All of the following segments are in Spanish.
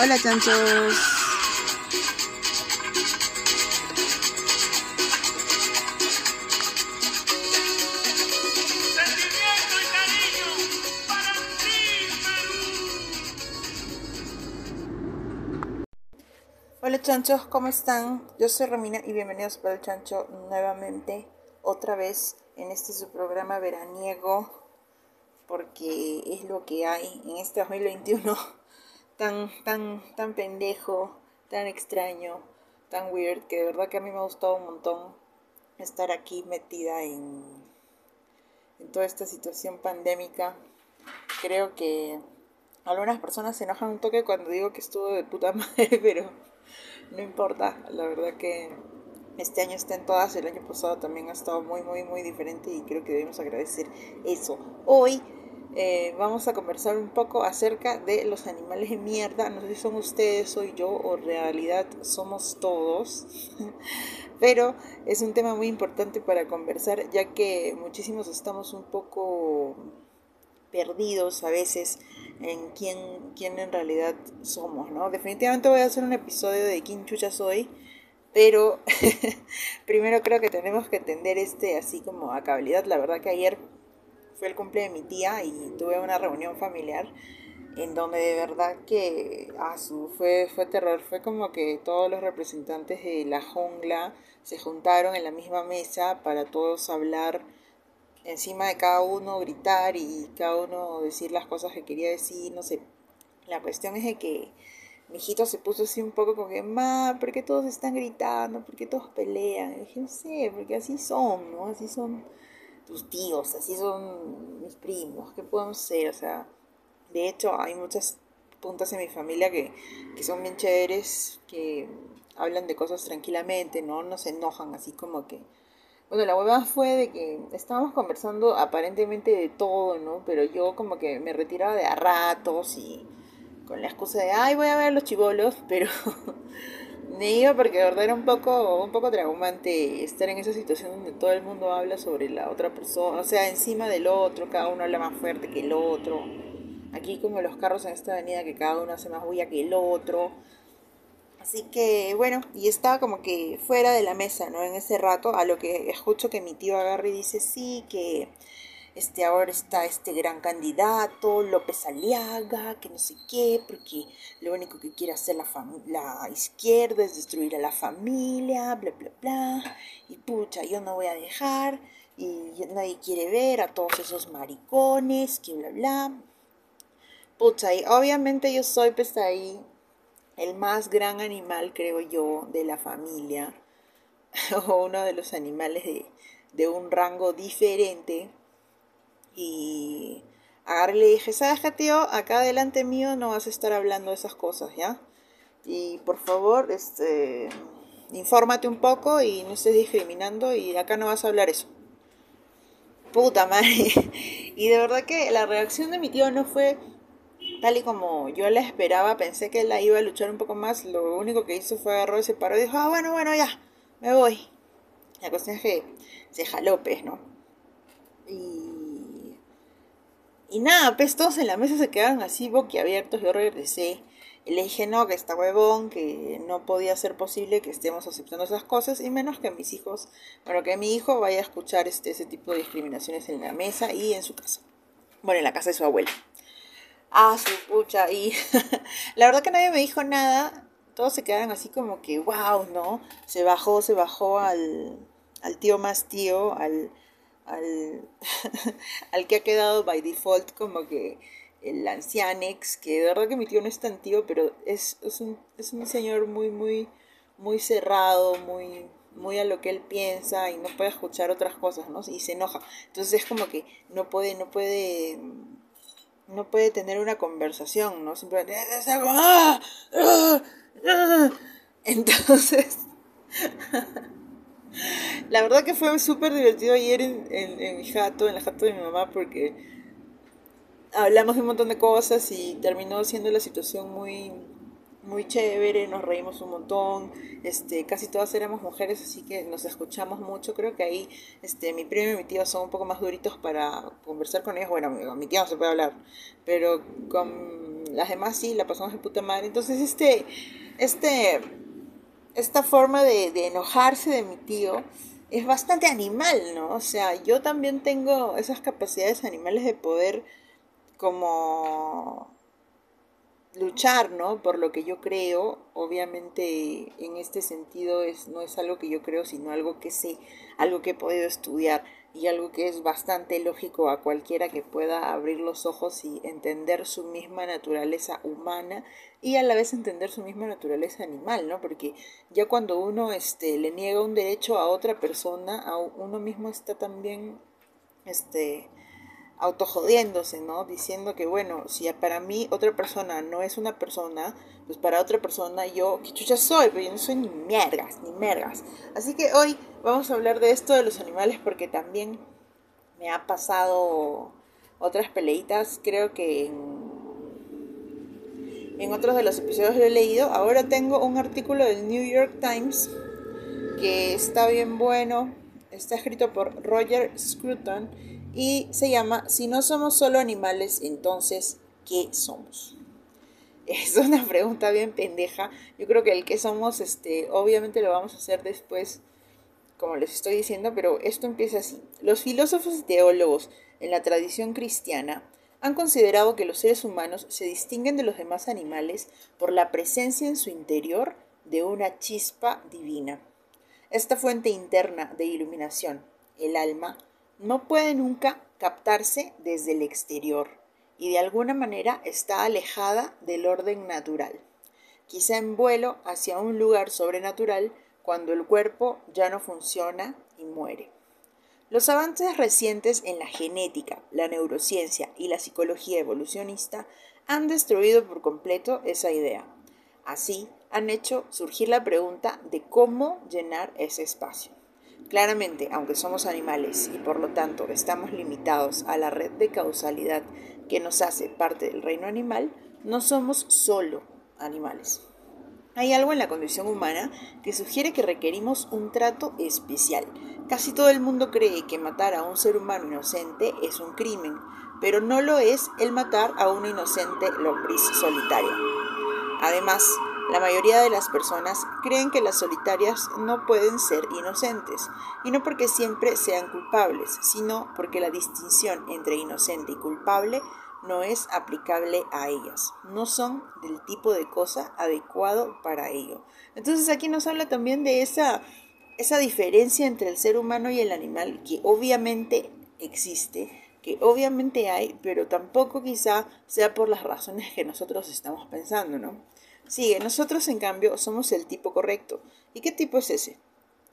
Hola chanchos. Hola chanchos, ¿cómo están? Yo soy Romina y bienvenidos para el chancho nuevamente, otra vez en este su programa veraniego, porque es lo que hay en este 2021 tan, tan, tan pendejo, tan extraño, tan weird, que de verdad que a mí me ha gustado un montón estar aquí metida en, en toda esta situación pandémica. Creo que algunas personas se enojan un toque cuando digo que estuvo de puta madre, pero no importa, la verdad que este año está en todas, el año pasado también ha estado muy, muy, muy diferente y creo que debemos agradecer eso. Hoy eh, vamos a conversar un poco acerca de los animales de mierda. No sé si son ustedes, soy yo o en realidad somos todos. Pero es un tema muy importante para conversar ya que muchísimos estamos un poco perdidos a veces en quién, quién en realidad somos, ¿no? Definitivamente voy a hacer un episodio de quién chucha soy, pero primero creo que tenemos que entender este así como a cabalidad. La verdad que ayer fue el cumple de mi tía y tuve una reunión familiar en donde de verdad que ah, fue, fue terror, fue como que todos los representantes de la jungla se juntaron en la misma mesa para todos hablar encima de cada uno, gritar y cada uno decir las cosas que quería decir, no sé. La cuestión es de que mi hijito se puso así un poco como que, ma, ¿por qué todos están gritando? ¿Por qué todos pelean? Y dije, no sé, porque así son, ¿no? Así son tus tíos, así son mis primos, ¿qué podemos ser? O sea, de hecho hay muchas puntas en mi familia que, que son bien chéveres, que hablan de cosas tranquilamente, ¿no? No se enojan así como que... Bueno, la hueva fue de que estábamos conversando aparentemente de todo, ¿no? Pero yo como que me retiraba de a ratos y con la excusa de, ay, voy a ver los chivolos, pero iba porque de verdad era un poco, un poco traumante estar en esa situación donde todo el mundo habla sobre la otra persona, o sea, encima del otro, cada uno habla más fuerte que el otro. Aquí como los carros en esta avenida que cada uno hace más bulla que el otro. Así que bueno, y estaba como que fuera de la mesa, ¿no? En ese rato, a lo que escucho que mi tío agarra y dice, sí, que este, ahora está este gran candidato, López Aliaga, que no sé qué, porque lo único que quiere hacer la, izquierda es destruir a la familia, bla, bla, bla, y pucha, yo no voy a dejar, y nadie quiere ver a todos esos maricones, que bla, bla. Pucha, y obviamente yo soy pues ahí el más gran animal, creo yo, de la familia, o uno de los animales de, de un rango diferente y agarré y le dije, ¿sabes qué, tío? Acá delante mío no vas a estar hablando esas cosas, ¿ya? Y por favor, este, infórmate un poco y no estés discriminando y acá no vas a hablar eso. Puta madre. Y de verdad que la reacción de mi tío no fue tal y como yo la esperaba. Pensé que la iba a luchar un poco más. Lo único que hizo fue agarró, se paró y dijo, ah, bueno, bueno, ya, me voy. La cuestión es que se jaló, pues, ¿no? Y y nada, pues todos en la mesa se quedaron así boquiabiertos. Yo regresé. Le dije, no, que está huevón, que no podía ser posible que estemos aceptando esas cosas, y menos que mis hijos, bueno, que mi hijo vaya a escuchar este, ese tipo de discriminaciones en la mesa y en su casa. Bueno, en la casa de su abuela. Ah, su pucha. Y la verdad que nadie me dijo nada. Todos se quedaron así como que, wow, ¿no? Se bajó, se bajó al, al tío más tío, al al, que ha quedado by default como que el ancianex, que de verdad que mi tío no es tan tío, pero es, es, un, es un señor muy, muy, muy cerrado, muy, muy a lo que él piensa y no puede escuchar otras cosas, ¿no? Y se enoja. Entonces es como que no puede, no puede, no puede tener una conversación, ¿no? Simplemente es algo, ¡ah! ¡Ah! ¡Ah! Entonces, la verdad que fue súper divertido ayer en, en, mi jato, en la jato de mi mamá, porque hablamos de un montón de cosas y terminó siendo la situación muy, muy chévere, nos reímos un montón, este, casi todas éramos mujeres, así que nos escuchamos mucho. Creo que ahí este, mi primo y mi tío son un poco más duritos para conversar con ellos. Bueno, mi tío no se puede hablar, pero con las demás sí, la pasamos de puta madre. Entonces, este, este, esta forma de, de enojarse de mi tío es bastante animal, ¿no? O sea, yo también tengo esas capacidades animales de poder como luchar, ¿no? Por lo que yo creo, obviamente en este sentido es, no es algo que yo creo, sino algo que sé, algo que he podido estudiar y algo que es bastante lógico a cualquiera que pueda abrir los ojos y entender su misma naturaleza humana y a la vez entender su misma naturaleza animal, ¿no? Porque ya cuando uno este, le niega un derecho a otra persona, a uno mismo está también este, autojodiéndose, ¿no? Diciendo que, bueno, si para mí otra persona no es una persona, pues para otra persona yo, ¿qué chucha soy? Pero yo no soy ni mergas, ni mergas. Así que hoy vamos a hablar de esto de los animales porque también me ha pasado otras peleitas, creo que en, en otros de los episodios lo he leído. Ahora tengo un artículo del New York Times que está bien bueno, está escrito por Roger Scruton y se llama Si no somos solo animales, entonces, ¿qué somos? Es una pregunta bien pendeja. Yo creo que el que somos, este, obviamente lo vamos a hacer después, como les estoy diciendo, pero esto empieza así. Los filósofos y teólogos en la tradición cristiana han considerado que los seres humanos se distinguen de los demás animales por la presencia en su interior de una chispa divina. Esta fuente interna de iluminación, el alma, no puede nunca captarse desde el exterior y de alguna manera está alejada del orden natural, quizá en vuelo hacia un lugar sobrenatural cuando el cuerpo ya no funciona y muere. Los avances recientes en la genética, la neurociencia y la psicología evolucionista han destruido por completo esa idea. Así, han hecho surgir la pregunta de cómo llenar ese espacio. Claramente, aunque somos animales y por lo tanto estamos limitados a la red de causalidad que nos hace parte del reino animal, no somos solo animales. Hay algo en la condición humana que sugiere que requerimos un trato especial. Casi todo el mundo cree que matar a un ser humano inocente es un crimen, pero no lo es el matar a una inocente lombriz solitaria. Además, la mayoría de las personas creen que las solitarias no pueden ser inocentes, y no porque siempre sean culpables, sino porque la distinción entre inocente y culpable no es aplicable a ellas, no son del tipo de cosa adecuado para ello. Entonces aquí nos habla también de esa, esa diferencia entre el ser humano y el animal que obviamente existe, que obviamente hay, pero tampoco quizá sea por las razones que nosotros estamos pensando, ¿no? Sigue, nosotros en cambio somos el tipo correcto. ¿Y qué tipo es ese?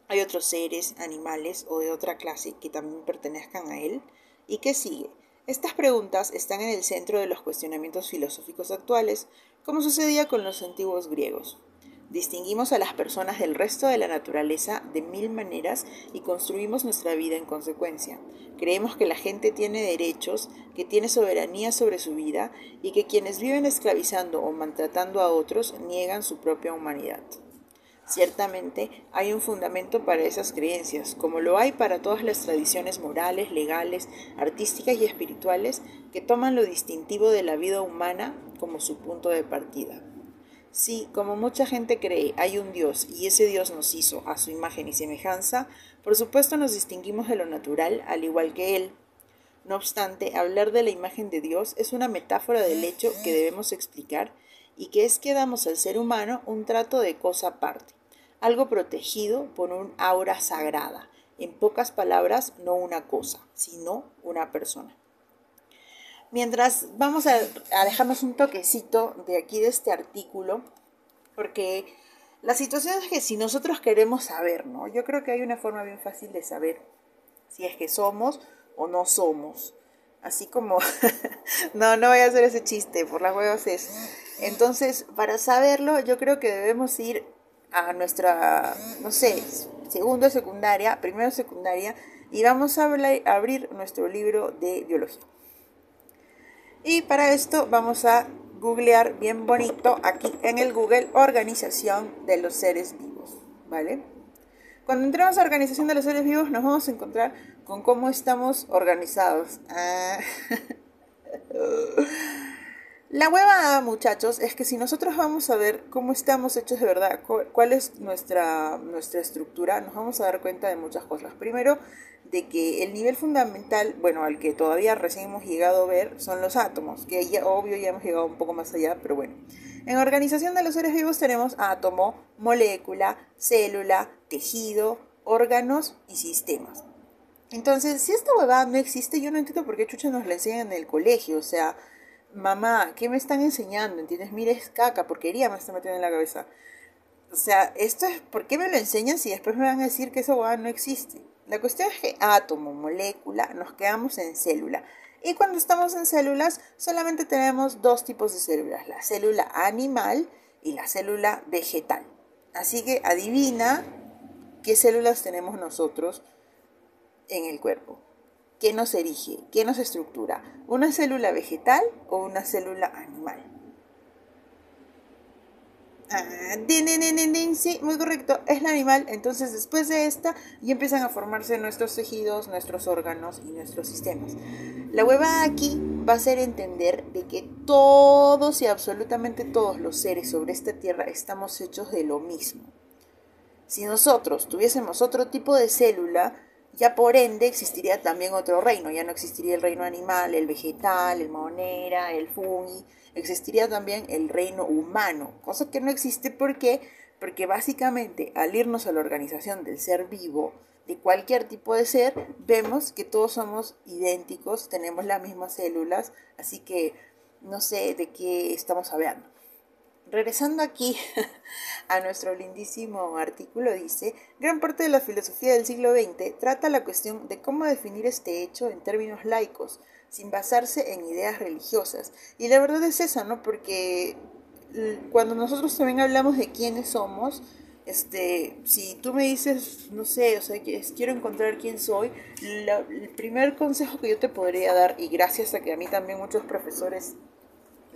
¿Hay otros seres, animales o de otra clase que también pertenezcan a él? ¿Y qué sigue? Estas preguntas están en el centro de los cuestionamientos filosóficos actuales, como sucedía con los antiguos griegos. Distinguimos a las personas del resto de la naturaleza de mil maneras y construimos nuestra vida en consecuencia. Creemos que la gente tiene derechos, que tiene soberanía sobre su vida y que quienes viven esclavizando o maltratando a otros niegan su propia humanidad. Ciertamente hay un fundamento para esas creencias, como lo hay para todas las tradiciones morales, legales, artísticas y espirituales que toman lo distintivo de la vida humana como su punto de partida. Si, como mucha gente cree, hay un Dios y ese Dios nos hizo a su imagen y semejanza, por supuesto nos distinguimos de lo natural al igual que Él. No obstante, hablar de la imagen de Dios es una metáfora del hecho que debemos explicar y que es que damos al ser humano un trato de cosa aparte, algo protegido por un aura sagrada, en pocas palabras, no una cosa, sino una persona. Mientras vamos a, dejarnos un toquecito de aquí de este artículo, porque la situación es que si nosotros queremos saber, ¿no? Yo creo que hay una forma bien fácil de saber si es que somos o no somos. Así como, no, no voy a hacer ese chiste, por las huevas es. Entonces, para saberlo, yo creo que debemos ir a nuestra, no sé, segundo secundaria, primero secundaria, y vamos a abrir nuestro libro de biología. Y para esto vamos a googlear bien bonito aquí en el Google Organización de los Seres Vivos, ¿vale? Cuando entremos a Organización de los Seres Vivos nos vamos a encontrar con cómo estamos organizados. Ah. La hueva, muchachos, es que si nosotros vamos a ver cómo estamos hechos de verdad, cuál es nuestra, nuestra estructura, nos vamos a dar cuenta de muchas cosas. Primero, de que el nivel fundamental, bueno, al que todavía recién hemos llegado a ver, son los átomos, que ya, obvio ya hemos llegado un poco más allá, pero bueno. En organización de los seres vivos tenemos átomo, molécula, célula, tejido, órganos y sistemas. Entonces, si esta huevada no existe, yo no entiendo por qué chucha nos la enseñan en el colegio, o sea mamá, ¿qué me están enseñando? ¿Entiendes? Mire, es caca, porquería me está metiendo en la cabeza. O sea, esto es, ¿por qué me lo enseñan si después me van a decir que hueá no existe? La cuestión es que átomo, molécula, nos quedamos en célula. Y cuando estamos en células, solamente tenemos dos tipos de células, la célula animal y la célula vegetal. Así que adivina qué células tenemos nosotros en el cuerpo. ¿Qué nos erige? ¿Qué nos estructura? ¿Una célula vegetal o una célula animal? Ah, sí, muy correcto, es la animal. Entonces, después de esta, ya empiezan a formarse nuestros tejidos, nuestros órganos y nuestros sistemas. La hueva aquí va a ser entender de que todos y absolutamente todos los seres sobre esta tierra estamos hechos de lo mismo. Si nosotros tuviésemos otro tipo de célula, ya por ende existiría también otro reino, ya no existiría el reino animal, el vegetal, el monera, el fungi, existiría también el reino humano, cosa que no existe ¿por qué? porque básicamente al irnos a la organización del ser vivo, de cualquier tipo de ser, vemos que todos somos idénticos, tenemos las mismas células, así que no sé de qué estamos hablando. Regresando aquí a nuestro lindísimo artículo, dice, gran parte de la filosofía del siglo XX trata la cuestión de cómo definir este hecho en términos laicos, sin basarse en ideas religiosas. Y la verdad es esa, ¿no? Porque cuando nosotros también hablamos de quiénes somos, este, si tú me dices, no sé, o sea, quiero encontrar quién soy, el primer consejo que yo te podría dar, y gracias a que a mí también muchos profesores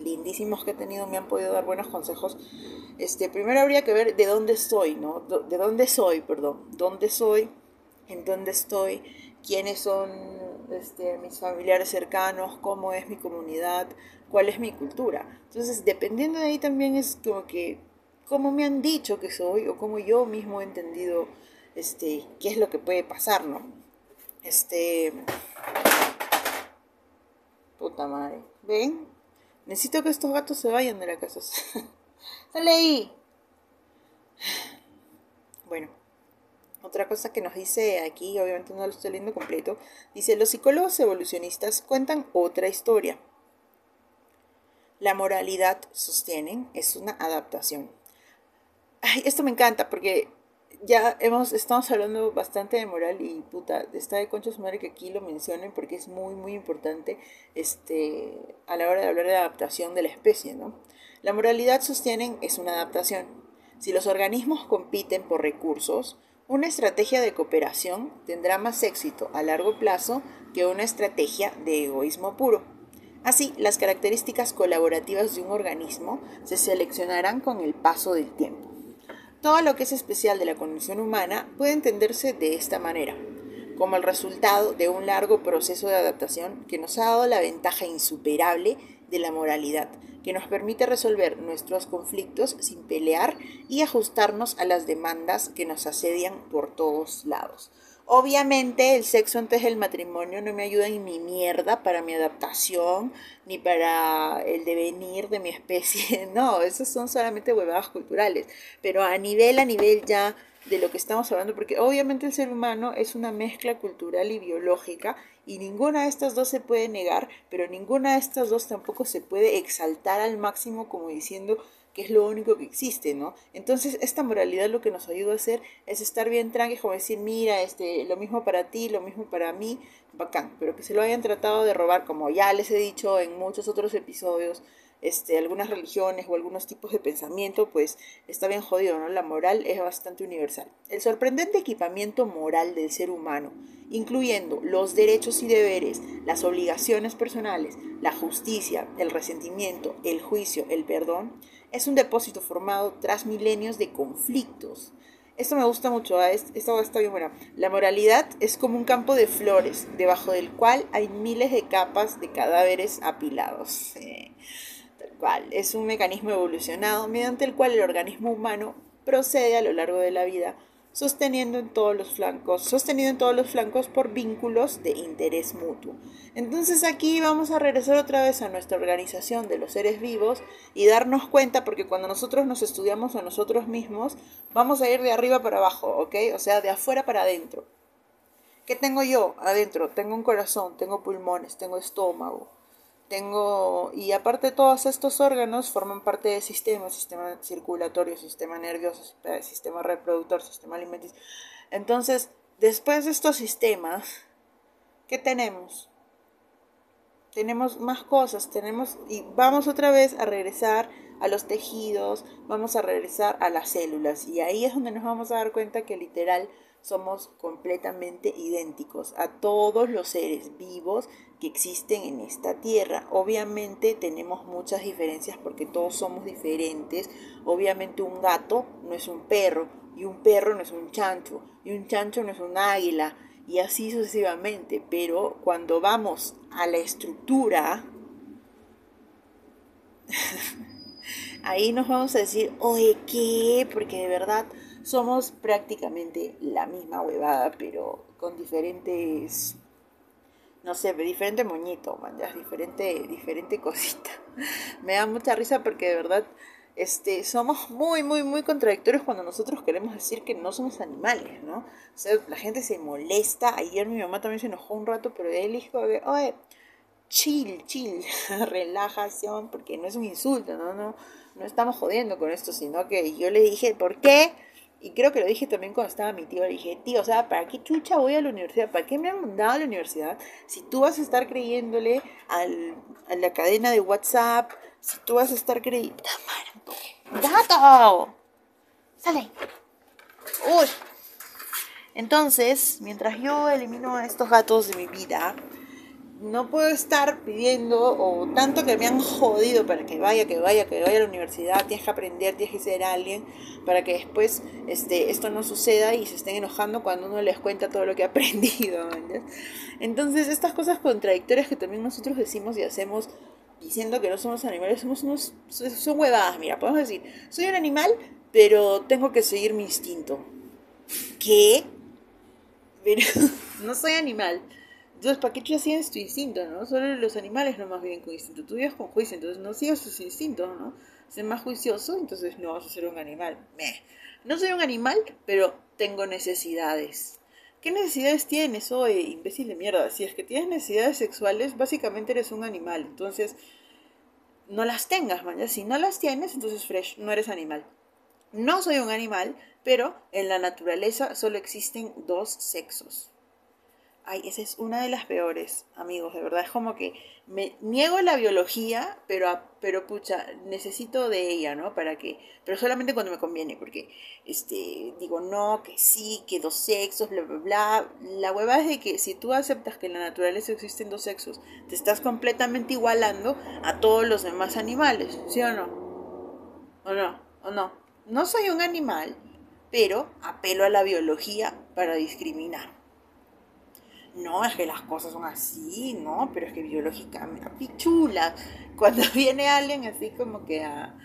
lindísimos que he tenido me han podido dar buenos consejos. Este, primero habría que ver de dónde estoy, ¿no? De dónde soy, perdón. ¿Dónde soy? ¿En dónde estoy? ¿Quiénes son este, mis familiares cercanos? ¿Cómo es mi comunidad? ¿Cuál es mi cultura? Entonces, dependiendo de ahí también es como que cómo me han dicho que soy o cómo yo mismo he entendido este, qué es lo que puede pasar, ¿no? Este... Puta madre. ¿Ven? Necesito que estos gatos se vayan de la casa. ¡Sale ahí! Bueno, otra cosa que nos dice aquí, obviamente no lo estoy leyendo completo, dice, los psicólogos evolucionistas cuentan otra historia. La moralidad, sostienen, es una adaptación. Ay, esto me encanta porque ya hemos, estamos hablando bastante de moral y puta, está de concha su madre que aquí lo mencionen porque es muy, muy importante este, a la hora de hablar de adaptación de la especie, ¿no? La moralidad, sostienen, es una adaptación. Si los organismos compiten por recursos, una estrategia de cooperación tendrá más éxito a largo plazo que una estrategia de egoísmo puro. Así, las características colaborativas de un organismo se seleccionarán con el paso del tiempo. Todo lo que es especial de la condición humana puede entenderse de esta manera, como el resultado de un largo proceso de adaptación que nos ha dado la ventaja insuperable de la moralidad, que nos permite resolver nuestros conflictos sin pelear y ajustarnos a las demandas que nos asedian por todos lados. Obviamente el sexo antes del matrimonio no me ayuda en mi mierda para mi adaptación, ni para el devenir de mi especie. No, esos son solamente huevadas culturales. Pero a nivel, a nivel ya de lo que estamos hablando, porque obviamente el ser humano es una mezcla cultural y biológica y ninguna de estas dos se puede negar, pero ninguna de estas dos tampoco se puede exaltar al máximo como diciendo que es lo único que existe, ¿no? Entonces, esta moralidad lo que nos ayuda a hacer es estar bien tranquilos, como decir, mira, este, lo mismo para ti, lo mismo para mí, bacán, pero que se lo hayan tratado de robar, como ya les he dicho en muchos otros episodios, este, algunas religiones o algunos tipos de pensamiento, pues está bien jodido, ¿no? La moral es bastante universal. El sorprendente equipamiento moral del ser humano, incluyendo los derechos y deberes, las obligaciones personales, la justicia, el resentimiento, el juicio, el perdón, es un depósito formado tras milenios de conflictos. Esto me gusta mucho, ¿eh? esto está bien buena. La moralidad es como un campo de flores, debajo del cual hay miles de capas de cadáveres apilados es un mecanismo evolucionado mediante el cual el organismo humano procede a lo largo de la vida sosteniendo en todos los flancos, sostenido en todos los flancos por vínculos de interés mutuo. Entonces aquí vamos a regresar otra vez a nuestra organización de los seres vivos y darnos cuenta, porque cuando nosotros nos estudiamos a nosotros mismos, vamos a ir de arriba para abajo, ¿ok? O sea, de afuera para adentro. ¿Qué tengo yo adentro? Tengo un corazón, tengo pulmones, tengo estómago, tengo, y aparte todos estos órganos forman parte del sistema, sistema circulatorio, sistema nervioso, sistema reproductor, sistema alimenticio. Entonces, después de estos sistemas, ¿qué tenemos? Tenemos más cosas, tenemos, y vamos otra vez a regresar a los tejidos, vamos a regresar a las células, y ahí es donde nos vamos a dar cuenta que literal somos completamente idénticos a todos los seres vivos que existen en esta tierra. Obviamente tenemos muchas diferencias porque todos somos diferentes. Obviamente un gato no es un perro y un perro no es un chancho y un chancho no es un águila y así sucesivamente. Pero cuando vamos a la estructura, ahí nos vamos a decir, oye, ¿qué? Porque de verdad somos prácticamente la misma huevada, pero con diferentes, no sé, diferente moñito, man, ya, diferente, diferente cosita. Me da mucha risa porque de verdad este, somos muy, muy, muy contradictorios cuando nosotros queremos decir que no somos animales, ¿no? O sea, la gente se molesta. Ayer mi mamá también se enojó un rato, pero él dijo, oye, chill, chill, relajación, porque no es un insulto, ¿no? No, no estamos jodiendo con esto, sino que yo le dije, ¿por qué? Y creo que lo dije también cuando estaba mi tío. Le dije, tío, o sea, ¿para qué chucha voy a la universidad? ¿Para qué me han mandado a la universidad? Si tú vas a estar creyéndole al, a la cadena de WhatsApp, si tú vas a estar creyendo... ¡Gato! ¡Sale! ¡Uy! Entonces, mientras yo elimino a estos gatos de mi vida, no puedo estar pidiendo o tanto que me han jodido para que vaya, que vaya, que vaya a la universidad, tienes que aprender, tienes que ser alguien para que después este, esto no suceda y se estén enojando cuando uno les cuenta todo lo que ha aprendido. Entonces estas cosas contradictorias que también nosotros decimos y hacemos diciendo que no somos animales, somos unos, son huevadas, mira, podemos decir, soy un animal, pero tengo que seguir mi instinto. ¿Qué? Pero no soy animal entonces, ¿para qué tú hacías tu instinto, no? Solo los animales nomás viven con instinto. Tú vives con juicio, entonces no sigas tus instintos, ¿no? Ser más juicioso, entonces no vas a ser un animal. Meh. No soy un animal, pero tengo necesidades. ¿Qué necesidades tienes, oye, imbécil de mierda? Si es que tienes necesidades sexuales, básicamente eres un animal. Entonces, no las tengas, man. Si no las tienes, entonces fresh, no eres animal. No soy un animal, pero en la naturaleza solo existen dos sexos. Ay, esa es una de las peores, amigos, de verdad. Es como que me niego la biología, pero, pero pucha, necesito de ella, ¿no? Para que, pero solamente cuando me conviene, porque, este, digo, no, que sí, que dos sexos, bla, bla, bla. La hueva es de que si tú aceptas que en la naturaleza existen dos sexos, te estás completamente igualando a todos los demás animales, ¿sí o no? ¿O no? ¿O no? No soy un animal, pero apelo a la biología para discriminar no, es que las cosas son así, no, pero es que biológicamente, pichula, cuando viene alguien así como que a,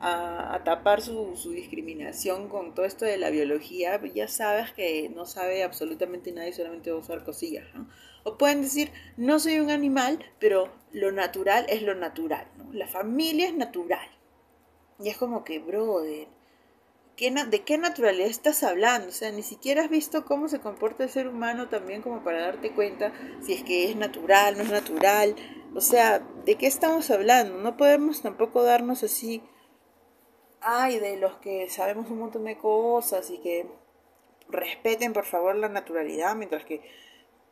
a, tapar su, su, discriminación con todo esto de la biología, ya sabes que no sabe absolutamente nadie, solamente va a usar cosillas, ¿no? O pueden decir, no soy un animal, pero lo natural es lo natural, ¿no? La familia es natural. Y es como que, brother, ¿de qué naturalidad estás hablando? O sea, ni siquiera has visto cómo se comporta el ser humano también como para darte cuenta si es que es natural, no es natural. O sea, ¿de qué estamos hablando? No podemos tampoco darnos así, ay, de los que sabemos un montón de cosas y que respeten por favor la naturalidad, mientras que,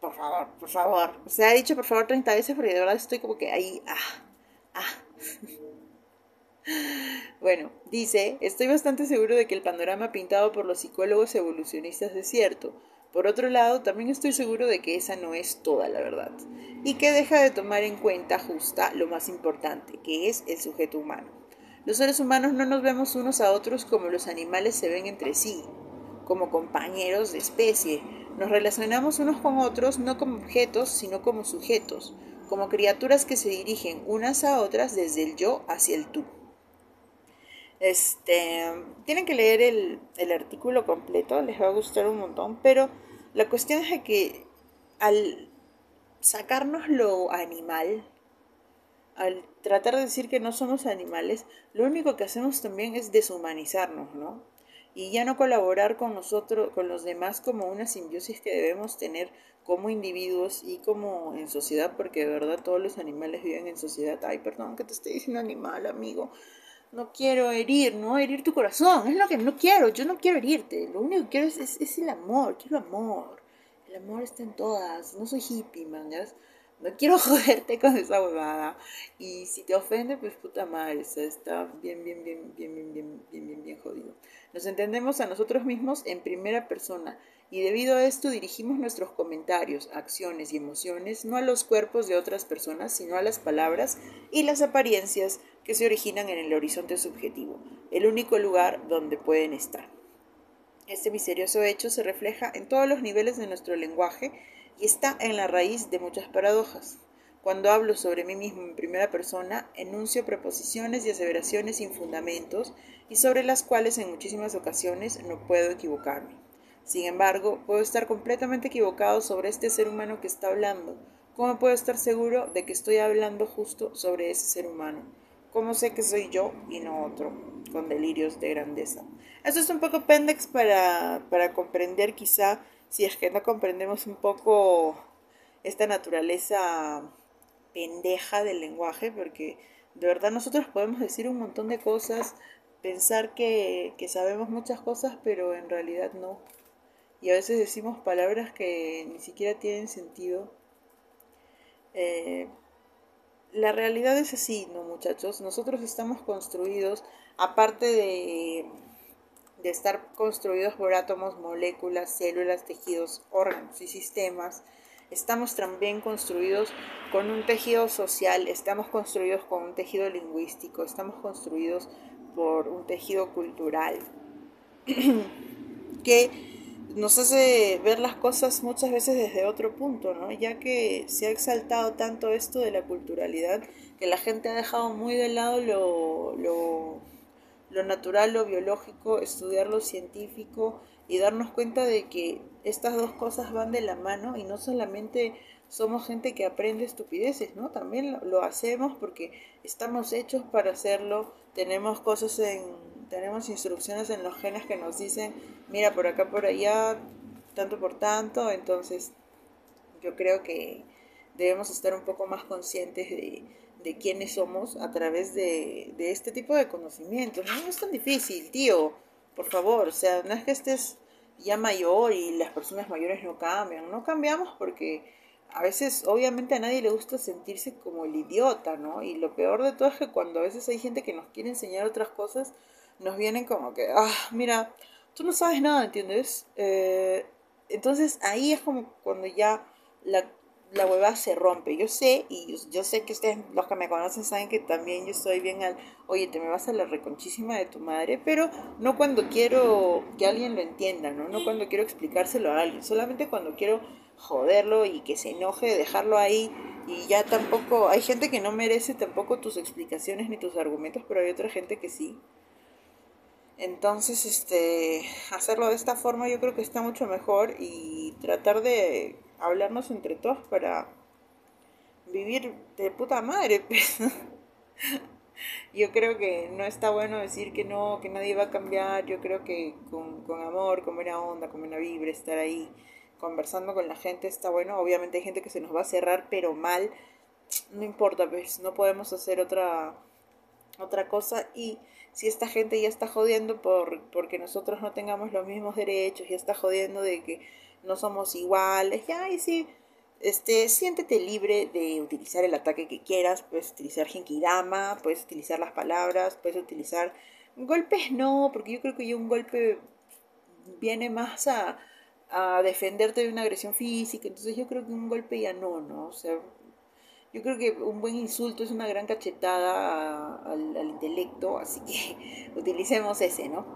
por favor, por favor, se ha dicho por favor 30 veces porque de verdad estoy como que ahí, ah, ah. Bueno, dice, estoy bastante seguro de que el panorama pintado por los psicólogos evolucionistas es cierto. Por otro lado, también estoy seguro de que esa no es toda la verdad y que deja de tomar en cuenta justa lo más importante, que es el sujeto humano. Los seres humanos no nos vemos unos a otros como los animales se ven entre sí, como compañeros de especie. Nos relacionamos unos con otros no como objetos, sino como sujetos, como criaturas que se dirigen unas a otras desde el yo hacia el tú. Este, tienen que leer el, artículo completo, les va a gustar un montón, pero la cuestión es que al sacarnos lo animal, al tratar de decir que no somos animales, lo único que hacemos también es deshumanizarnos, ¿no? Y ya no colaborar con nosotros, con los demás como una simbiosis que debemos tener como individuos y como en sociedad, porque de verdad todos los animales viven en sociedad. Ay, perdón que te esté diciendo animal, amigo. No quiero herir, no herir tu corazón, es lo que no quiero, yo no quiero herirte, lo único que quiero es, es, el amor, quiero amor. El amor está en todas, no soy hippie, mangas no quiero joderte con esa huevada. Y si te ofende, pues puta madre, está bien, bien, bien, bien, bien, bien, bien, bien, bien jodido. Nos entendemos a nosotros mismos en primera persona y debido a esto dirigimos nuestros comentarios, acciones y emociones no a los cuerpos de otras personas, sino a las palabras y las apariencias que se originan en el horizonte subjetivo, el único lugar donde pueden estar. Este misterioso hecho se refleja en todos los niveles de nuestro lenguaje y está en la raíz de muchas paradojas. Cuando hablo sobre mí mismo en primera persona, enuncio preposiciones y aseveraciones sin fundamentos y sobre las cuales en muchísimas ocasiones no puedo equivocarme. Sin embargo, puedo estar completamente equivocado sobre este ser humano que está hablando. ¿Cómo puedo estar seguro de que estoy hablando justo sobre ese ser humano? ¿Cómo sé que soy yo y no otro? Con delirios de grandeza. Esto es un poco pendex para, para comprender quizá si es que no comprendemos un poco esta naturaleza pendeja del lenguaje, porque de verdad nosotros podemos decir un montón de cosas, pensar que, sabemos muchas cosas, pero en realidad no. Y a veces decimos palabras que ni siquiera tienen sentido. Eh, la realidad es así, ¿no, muchachos? Nosotros estamos construidos, aparte de de estar construidos por átomos, moléculas, células, tejidos, órganos y sistemas, estamos también construidos con un tejido social, estamos construidos con un tejido lingüístico, estamos construidos por un tejido cultural que nos hace ver las cosas muchas veces desde otro punto, ¿no? Ya que se ha exaltado tanto esto de la culturalidad que la gente ha dejado muy de lado lo, lo lo natural, lo biológico, estudiar lo científico y darnos cuenta de que estas dos cosas van de la mano y no solamente somos gente que aprende estupideces, ¿no? También lo, hacemos porque estamos hechos para hacerlo, tenemos cosas en, tenemos instrucciones en los genes que nos dicen, mira, por acá, por allá, tanto por tanto, entonces yo creo que debemos estar un poco más conscientes de, de quiénes somos a través de, este tipo de conocimientos. ¿no? es tan difícil, tío, por favor, o sea, no es que estés ya mayor y las personas mayores no cambian, no cambiamos porque a veces obviamente a nadie le gusta sentirse como el idiota, ¿no? Y lo peor de todo es que cuando a veces hay gente que nos quiere enseñar otras cosas, nos vienen como que, ah, mira, tú no sabes nada, ¿entiendes? Eh, entonces ahí es como cuando ya la la hueva se rompe. Yo sé, y yo, sé que ustedes, los que me conocen, saben que también yo estoy bien al, oye, te me vas a la reconchísima de tu madre, pero no cuando quiero que alguien lo entienda, ¿no? No cuando quiero explicárselo a alguien, solamente cuando quiero joderlo y que se enoje, dejarlo ahí y ya tampoco, hay gente que no merece tampoco tus explicaciones ni tus argumentos, pero hay otra gente que sí. Entonces, este, hacerlo de esta forma yo creo que está mucho mejor y tratar de hablarnos entre todos para vivir de puta madre. Pues. yo creo que no está bueno decir que no, que nadie va a cambiar. Yo creo que con, con amor, con buena onda, con buena vibra, estar ahí conversando con la gente está bueno. Obviamente hay gente que se nos va a cerrar, pero mal. No importa, pues no podemos hacer otra, otra cosa. Y si esta gente ya está jodiendo por, porque nosotros no tengamos los mismos derechos, ya está jodiendo de que no somos iguales, ya, y sí, este, siéntete libre de utilizar el ataque que quieras, puedes utilizar Genkidama, puedes utilizar las palabras, puedes utilizar golpes no, porque yo creo que un golpe viene más a, a defenderte de una agresión física, entonces yo creo que un golpe ya no, ¿no? O sea, yo creo que un buen insulto es una gran cachetada al, intelecto, así que utilicemos ese, ¿no?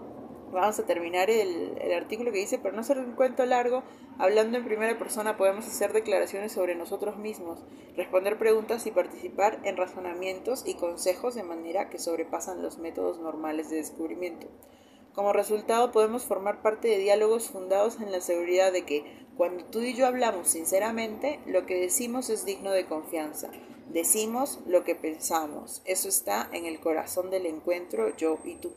Vamos a terminar el, artículo que dice, para no hacer un cuento largo, hablando en primera persona podemos hacer declaraciones sobre nosotros mismos, responder preguntas y participar en razonamientos y consejos de manera que sobrepasan los métodos normales de descubrimiento. Como resultado podemos formar parte de diálogos fundados en la seguridad de que cuando tú y yo hablamos sinceramente, lo que decimos es digno de confianza. Decimos lo que pensamos. Eso está en el corazón del encuentro yo y tú.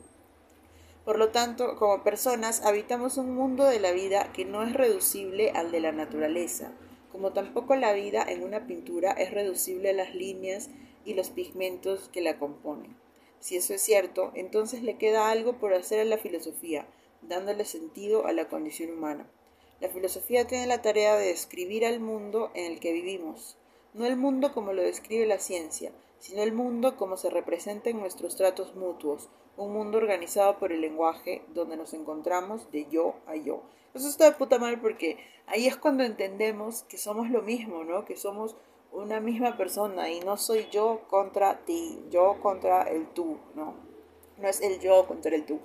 Por lo tanto, como personas habitamos un mundo de la vida que no es reducible al de la naturaleza, como tampoco la vida en una pintura es reducible a las líneas y los pigmentos que la componen. Si eso es cierto, entonces le queda algo por hacer a la filosofía, dándole sentido a la condición humana. La filosofía tiene la tarea de describir al mundo en el que vivimos, no el mundo como lo describe la ciencia, sino el mundo como se representa en nuestros tratos mutuos, un mundo organizado por el lenguaje donde nos encontramos de yo a yo. Eso está de puta madre porque ahí es cuando entendemos que somos lo mismo, ¿no? Que somos una misma persona y no soy yo contra ti, yo contra el tú, ¿no? No es el yo contra el tú.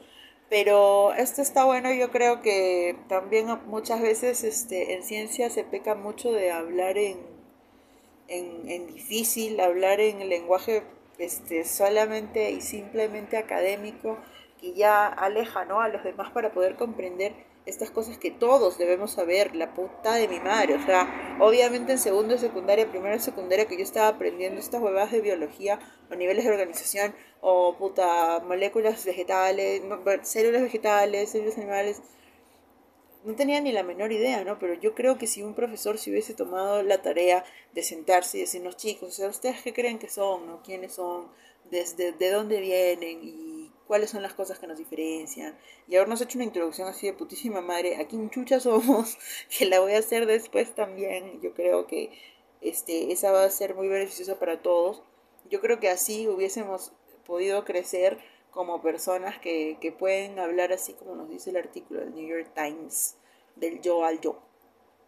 Pero esto está bueno, yo creo que también muchas veces este, en ciencia se peca mucho de hablar en, en, en difícil, hablar en lenguaje este, solamente y simplemente académico que ya aleja ¿no? a los demás para poder comprender estas cosas que todos debemos saber, la puta de mi madre, o sea, obviamente en segundo de secundaria, primero de secundaria que yo estaba aprendiendo estas huevadas de biología o niveles de organización o puta moléculas vegetales, células vegetales, células animales, no tenía ni la menor idea, ¿no? Pero yo creo que si un profesor se hubiese tomado la tarea de sentarse y decirnos, chicos, o sea, ¿ustedes qué creen que son, no? ¿Quiénes son? ¿Desde de dónde vienen? ¿Y cuáles son las cosas que nos diferencian? Y habernos hecho una introducción así de putísima madre, aquí en chucha somos, que la voy a hacer después también. Yo creo que este, esa va a ser muy beneficiosa para todos. Yo creo que así hubiésemos podido crecer como personas que, que pueden hablar así como nos dice el artículo del New York Times, del yo al yo,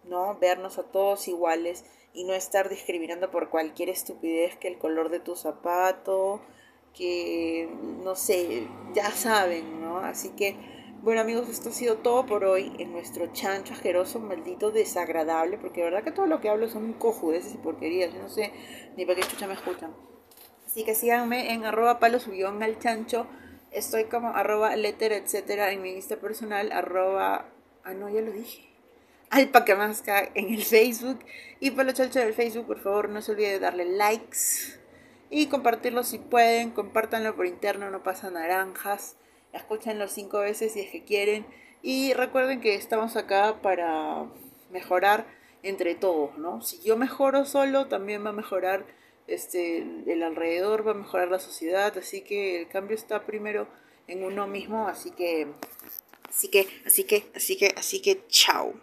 ¿no? Vernos a todos iguales y no estar discriminando por cualquier estupidez que el color de tu zapato, que no sé, ya saben, ¿no? Así que, bueno amigos, esto ha sido todo por hoy en nuestro chancho asqueroso, maldito, desagradable, porque de verdad que todo lo que hablo son cojudeces y porquerías, yo no sé ni para qué chucha me escuchan. Así que síganme en arroba palos al chancho. Estoy como arroba letter, etcétera, en mi lista personal, arroba... Ah, no, ya lo dije. Alpacamasca en el Facebook. Y Palo Chancho del Facebook, por favor, no se olvide de darle likes. Y compartirlo si pueden. Compártanlo por interno, no pasa naranjas. Escúchenlo cinco veces si es que quieren. Y recuerden que estamos acá para mejorar entre todos, ¿no? Si yo mejoro solo, también va a mejorar este, el alrededor, va a mejorar la sociedad, así que el cambio está primero en uno mismo, así que, así que, así que, así que, así que, chao.